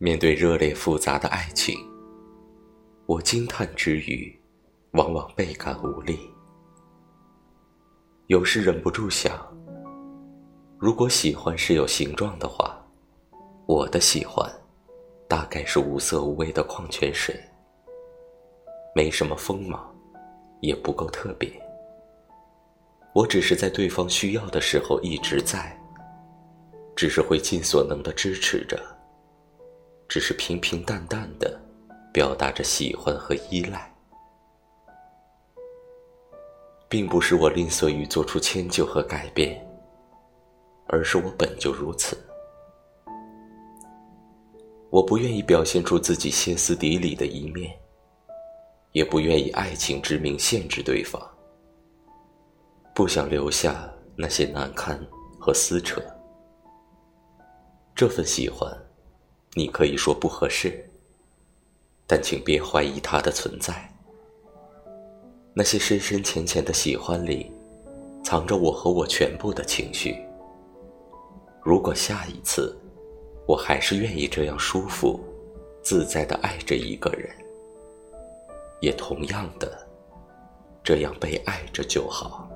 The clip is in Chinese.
面对热烈复杂的爱情，我惊叹之余，往往倍感无力。有时忍不住想：如果喜欢是有形状的话，我的喜欢，大概是无色无味的矿泉水，没什么锋芒，也不够特别。我只是在对方需要的时候一直在，只是会尽所能的支持着，只是平平淡淡的表达着喜欢和依赖，并不是我吝啬于做出迁就和改变，而是我本就如此。我不愿意表现出自己歇斯底里的一面，也不愿以爱情之名限制对方。不想留下那些难堪和撕扯。这份喜欢，你可以说不合适，但请别怀疑它的存在。那些深深浅浅的喜欢里，藏着我和我全部的情绪。如果下一次，我还是愿意这样舒服、自在的爱着一个人，也同样的这样被爱着就好。